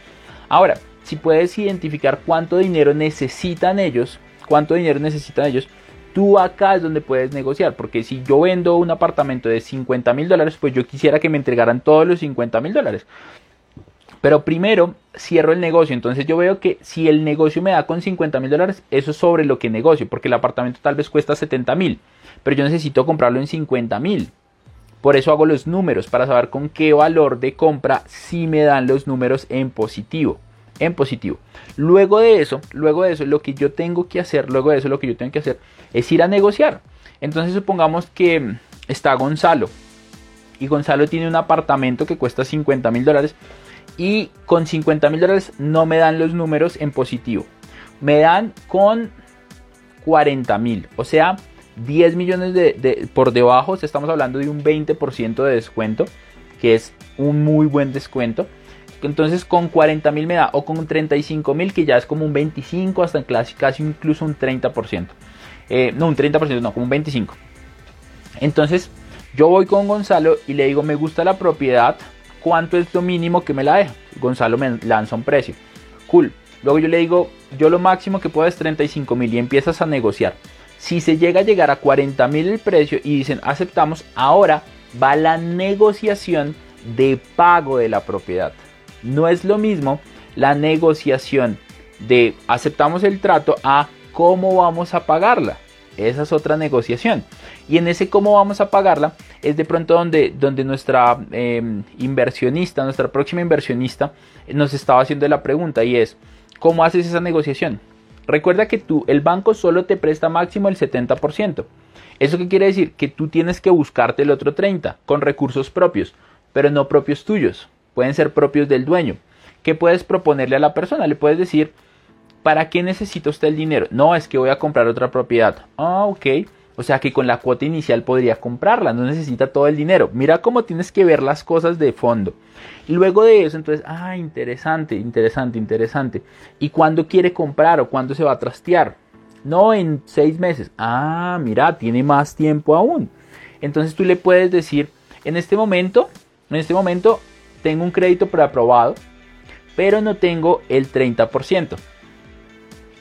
Ahora, si puedes identificar cuánto dinero necesitan ellos, cuánto dinero necesitan ellos, tú acá es donde puedes negociar. Porque si yo vendo un apartamento de 50 mil dólares, pues yo quisiera que me entregaran todos los 50 mil dólares. Pero primero cierro el negocio. Entonces yo veo que si el negocio me da con 50 mil dólares, eso es sobre lo que negocio. Porque el apartamento tal vez cuesta 70 mil. Pero yo necesito comprarlo en 50 mil. Por eso hago los números para saber con qué valor de compra si me dan los números en positivo en positivo. Luego de eso, luego de eso, lo que yo tengo que hacer, luego de eso, lo que yo tengo que hacer es ir a negociar. Entonces supongamos que está Gonzalo y Gonzalo tiene un apartamento que cuesta 50 mil dólares y con 50 mil dólares no me dan los números en positivo. Me dan con 40 mil, o sea, 10 millones de, por debajo, estamos hablando de un 20% de descuento, que es un muy buen descuento. Entonces con 40 mil me da, o con 35 mil que ya es como un 25 hasta casi, casi incluso un 30%. Eh, no, un 30%, no, como un 25%. Entonces yo voy con Gonzalo y le digo, me gusta la propiedad, ¿cuánto es lo mínimo que me la deja? Gonzalo me lanza un precio. Cool. Luego yo le digo, yo lo máximo que puedo es 35 mil y empiezas a negociar. Si se llega a llegar a 40 mil el precio y dicen aceptamos, ahora va la negociación de pago de la propiedad. No es lo mismo la negociación de aceptamos el trato a cómo vamos a pagarla. Esa es otra negociación. Y en ese cómo vamos a pagarla es de pronto donde, donde nuestra em, inversionista, nuestra próxima inversionista, nos estaba haciendo la pregunta y es, ¿cómo haces esa negociación? Recuerda que tú, el banco solo te presta máximo el 70%. ¿Eso qué quiere decir? Que tú tienes que buscarte el otro 30% con recursos propios, pero no propios tuyos pueden ser propios del dueño. ¿Qué puedes proponerle a la persona? Le puedes decir, ¿para qué necesita usted el dinero? No, es que voy a comprar otra propiedad. Ah, ok. O sea que con la cuota inicial podría comprarla, no necesita todo el dinero. Mira cómo tienes que ver las cosas de fondo. Y luego de eso, entonces, ah, interesante, interesante, interesante. ¿Y cuándo quiere comprar o cuándo se va a trastear? No en seis meses. Ah, mira, tiene más tiempo aún. Entonces tú le puedes decir, en este momento, en este momento tengo un crédito preaprobado, pero no tengo el 30%.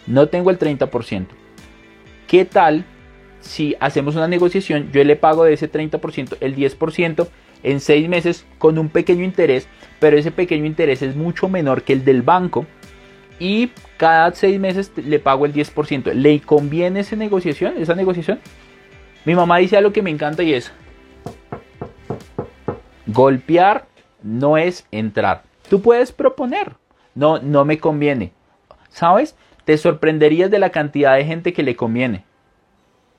No tengo el 30%. ¿Qué tal si hacemos una negociación? Yo le pago de ese 30% el 10% en seis meses con un pequeño interés, pero ese pequeño interés es mucho menor que el del banco. Y cada seis meses le pago el 10%. ¿Le conviene esa negociación? ¿Esa negociación? Mi mamá dice algo que me encanta y es, golpear no es entrar. Tú puedes proponer, no, no me conviene. ¿Sabes? Te sorprenderías de la cantidad de gente que le conviene.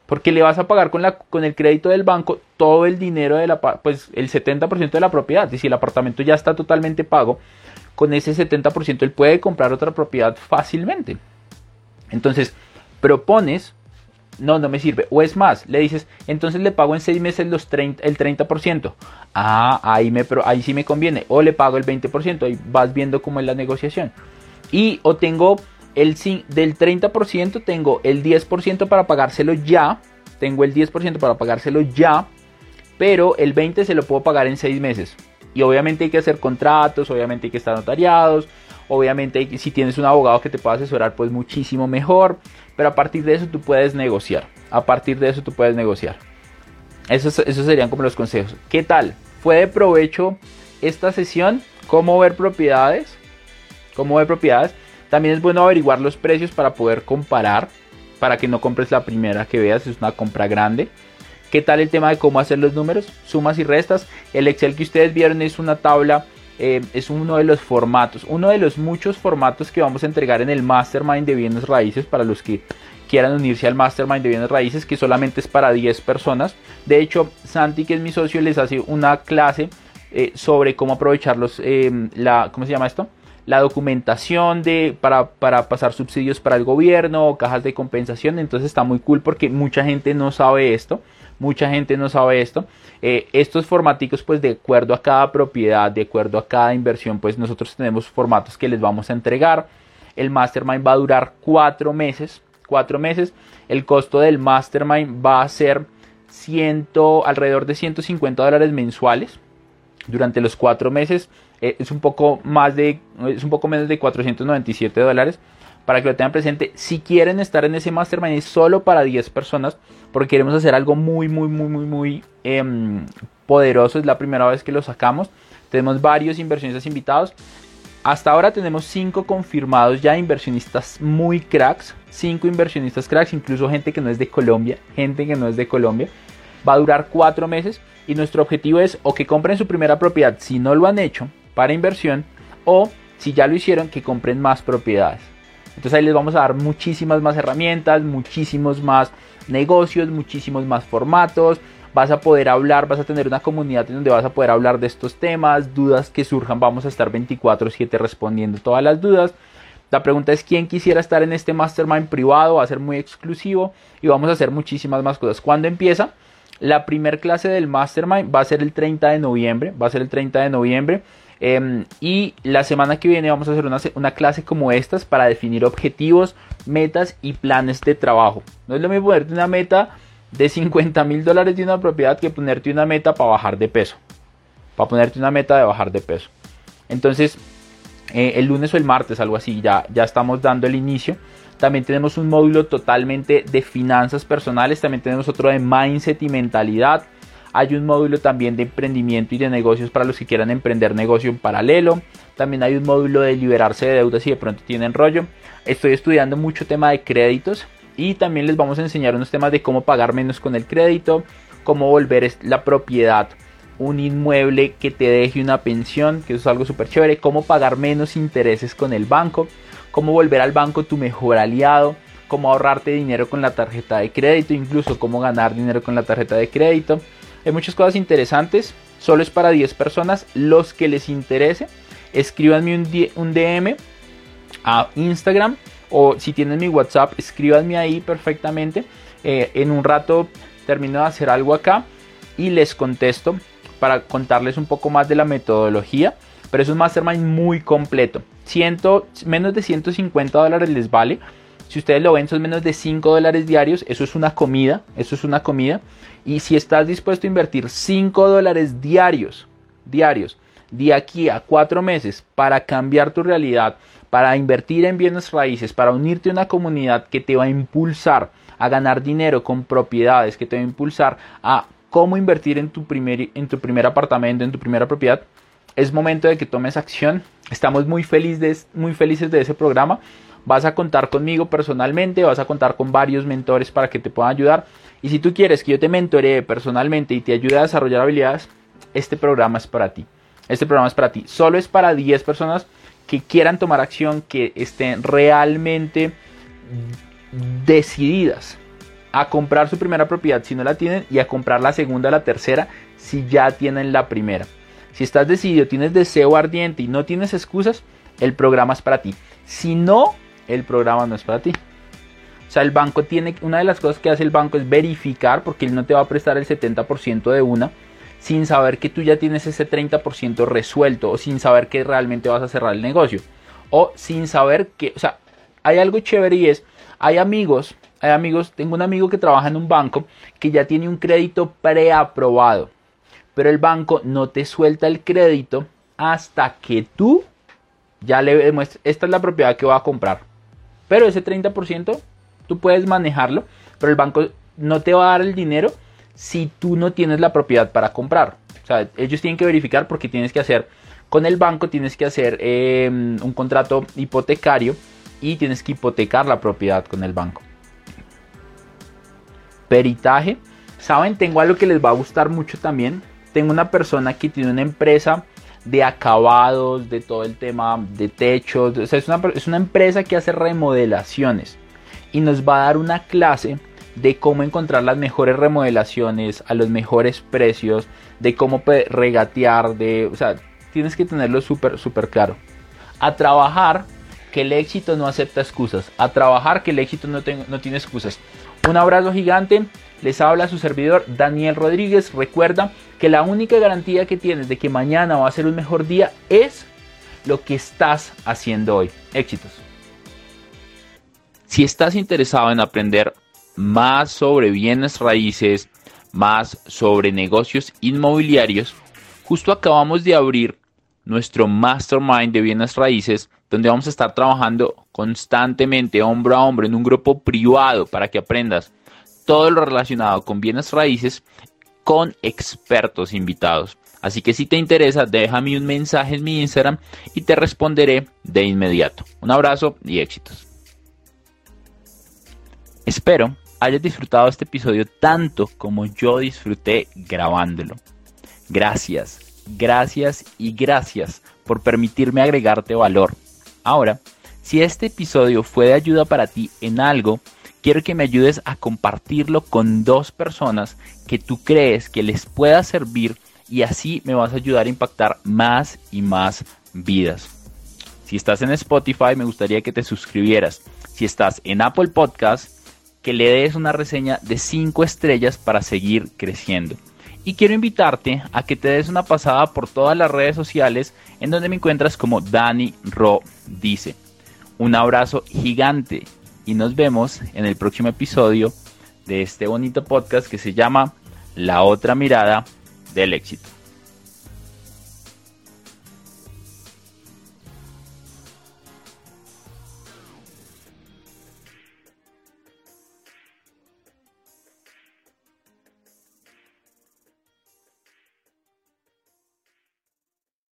Porque le vas a pagar con, la, con el crédito del banco todo el dinero de la, pues el 70% de la propiedad. Y si el apartamento ya está totalmente pago, con ese 70% él puede comprar otra propiedad fácilmente. Entonces, propones no, no me sirve. O es más, le dices, entonces le pago en seis meses los 30, el 30%. Ah, ahí, me, ahí sí me conviene. O le pago el 20%, ahí vas viendo cómo es la negociación. Y o tengo el del 30%, tengo el 10% para pagárselo ya. Tengo el 10% para pagárselo ya. Pero el 20% se lo puedo pagar en seis meses. Y obviamente hay que hacer contratos, obviamente hay que estar notariados. Obviamente si tienes un abogado que te pueda asesorar, pues muchísimo mejor. Pero a partir de eso tú puedes negociar. A partir de eso tú puedes negociar. Esos, serían como los consejos. ¿Qué tal? ¿Fue de provecho esta sesión? ¿Cómo ver propiedades? ¿Cómo ver propiedades? También es bueno averiguar los precios para poder comparar. Para que no compres la primera que veas. Es una compra grande. ¿Qué tal el tema de cómo hacer los números? Sumas y restas. El Excel que ustedes vieron es una tabla eh, es uno de los formatos, uno de los muchos formatos que vamos a entregar en el Mastermind de Bienes Raíces para los que quieran unirse al Mastermind de Bienes Raíces, que solamente es para 10 personas. De hecho, Santi, que es mi socio, les hace una clase eh, sobre cómo aprovechar los, eh, la, ¿cómo se llama esto? La documentación de, para, para pasar subsidios para el gobierno, cajas de compensación. Entonces está muy cool porque mucha gente no sabe esto. Mucha gente no sabe esto. Eh, estos formaticos, pues de acuerdo a cada propiedad, de acuerdo a cada inversión, pues nosotros tenemos formatos que les vamos a entregar. El mastermind va a durar cuatro meses. Cuatro meses. El costo del mastermind va a ser ciento, alrededor de 150 dólares mensuales durante los cuatro meses. Eh, es un poco más de, es un poco menos de 497 dólares para que lo tengan presente. Si quieren estar en ese mastermind es solo para 10 personas, porque queremos hacer algo muy, muy, muy, muy, muy em, poderoso. Es la primera vez que lo sacamos. Tenemos varios inversionistas invitados. Hasta ahora tenemos 5 confirmados ya inversionistas muy cracks. 5 inversionistas cracks, incluso gente que no es de Colombia. Gente que no es de Colombia. Va a durar 4 meses y nuestro objetivo es o que compren su primera propiedad si no lo han hecho para inversión o si ya lo hicieron que compren más propiedades. Entonces ahí les vamos a dar muchísimas más herramientas, muchísimos más negocios, muchísimos más formatos. Vas a poder hablar, vas a tener una comunidad en donde vas a poder hablar de estos temas, dudas que surjan, vamos a estar 24/7 respondiendo todas las dudas. La pregunta es quién quisiera estar en este mastermind privado, va a ser muy exclusivo y vamos a hacer muchísimas más cosas. ¿Cuándo empieza? La primera clase del mastermind va a ser el 30 de noviembre, va a ser el 30 de noviembre. Em, y la semana que viene vamos a hacer una, clase como estas para definir objetivos, metas y planes de trabajo. No es lo mismo ponerte una meta de 50 mil dólares de una propiedad que ponerte una meta para bajar de peso. Para ponerte una meta de bajar de peso. Entonces, eh, el lunes o el martes, algo así, ya, ya estamos dando el inicio. También tenemos un módulo totalmente de finanzas personales. También tenemos otro de mindset y mentalidad hay un módulo también de emprendimiento y de negocios para los que quieran emprender negocio en paralelo. También hay un módulo de liberarse de deudas si de pronto tienen rollo. Estoy estudiando mucho tema de créditos y también les vamos a enseñar unos temas de cómo pagar menos con el crédito, cómo volver la propiedad un inmueble que te deje una pensión, que eso es algo súper chévere, cómo pagar menos intereses con el banco, cómo volver al banco tu mejor aliado, cómo ahorrarte dinero con la tarjeta de crédito, incluso cómo ganar dinero con la tarjeta de crédito. Hay muchas cosas interesantes. Solo es para 10 personas. Los que les interese, escríbanme un, DM a Instagram o si tienen mi WhatsApp, escríbanme ahí perfectamente. Eh, en un rato termino de hacer algo acá y les contesto para contarles un poco más de la metodología. Pero es un mastermind muy completo. menos de 150 dólares les vale. Si ustedes lo ven, son menos de 5 dólares diarios. Eso es una comida. Eso es una comida. Y si estás dispuesto a invertir 5 dólares diarios, diarios, de aquí a 4 meses para cambiar tu realidad, para invertir en bienes raíces, para unirte a una comunidad que te va a impulsar a ganar dinero con propiedades, que te va a impulsar a cómo invertir en tu primer, en tu primer apartamento, en tu primera propiedad, es momento de que tomes acción. Estamos muy, felices de, muy felices de ese programa. Vas a contar conmigo personalmente, vas a contar con varios mentores para que te puedan ayudar. Y si tú quieres que yo te mentoree personalmente y te ayude a desarrollar habilidades, este programa es para ti. Este programa es para ti. Solo es para 10 personas que quieran tomar acción, que estén realmente decididas a comprar su primera propiedad si no la tienen y a comprar la segunda, la tercera si ya tienen la primera. Si estás decidido, tienes deseo ardiente y no tienes excusas, el programa es para ti. Si no, el programa no es para ti. O sea, el banco tiene, una de las cosas que hace el banco es verificar, porque él no te va a prestar el 70% de una, sin saber que tú ya tienes ese 30% resuelto, o sin saber que realmente vas a cerrar el negocio, o sin saber que, o sea, hay algo chévere y es, hay amigos hay amigos, tengo un amigo que trabaja en un banco que ya tiene un crédito preaprobado, pero el banco no te suelta el crédito hasta que tú ya le demuestres, esta es la propiedad que voy a comprar. Pero ese 30% tú puedes manejarlo, pero el banco no te va a dar el dinero si tú no tienes la propiedad para comprar. O sea, ellos tienen que verificar porque tienes que hacer, con el banco tienes que hacer eh, un contrato hipotecario y tienes que hipotecar la propiedad con el banco peritaje. Saben, tengo algo que les va a gustar mucho también. Tengo una persona que tiene una empresa de acabados, de todo el tema de techos. es, una, es una empresa que hace remodelaciones y nos va a dar una clase de cómo encontrar las mejores remodelaciones a los mejores precios, de cómo regatear, de, o sea, tienes que tenerlo súper, súper claro. A trabajar que el éxito no acepta excusas, a trabajar que el éxito no, no tiene excusas. Un abrazo gigante. Les habla su servidor Daniel Rodríguez. Recuerda que la única garantía que tienes de que mañana va a ser un mejor día es lo que estás haciendo hoy. Éxitos. Si estás interesado en aprender más sobre bienes raíces, más sobre negocios inmobiliarios, justo acabamos de abrir nuestro mastermind de bienes raíces donde vamos a estar trabajando constantemente, hombro a hombro, en un grupo privado para que aprendas todo lo relacionado con bienes raíces con expertos invitados. Así que si te interesa, déjame un mensaje en mi Instagram y te responderé de inmediato. Un abrazo y éxitos. Espero hayas disfrutado este episodio tanto como yo disfruté grabándolo. Gracias, gracias y gracias por permitirme agregarte valor Ahora, si este episodio fue de ayuda para ti en algo, quiero que me ayudes a compartirlo con dos personas que tú crees que les pueda servir y así me vas a ayudar a impactar más y más vidas. Si estás en Spotify, me gustaría que te suscribieras. Si estás en Apple Podcast, que le des una reseña de 5 estrellas para seguir creciendo. Y quiero invitarte a que te des una pasada por todas las redes sociales en donde me encuentras como Dani Ro dice. Un abrazo gigante y nos vemos en el próximo episodio de este bonito podcast que se llama La otra mirada del éxito.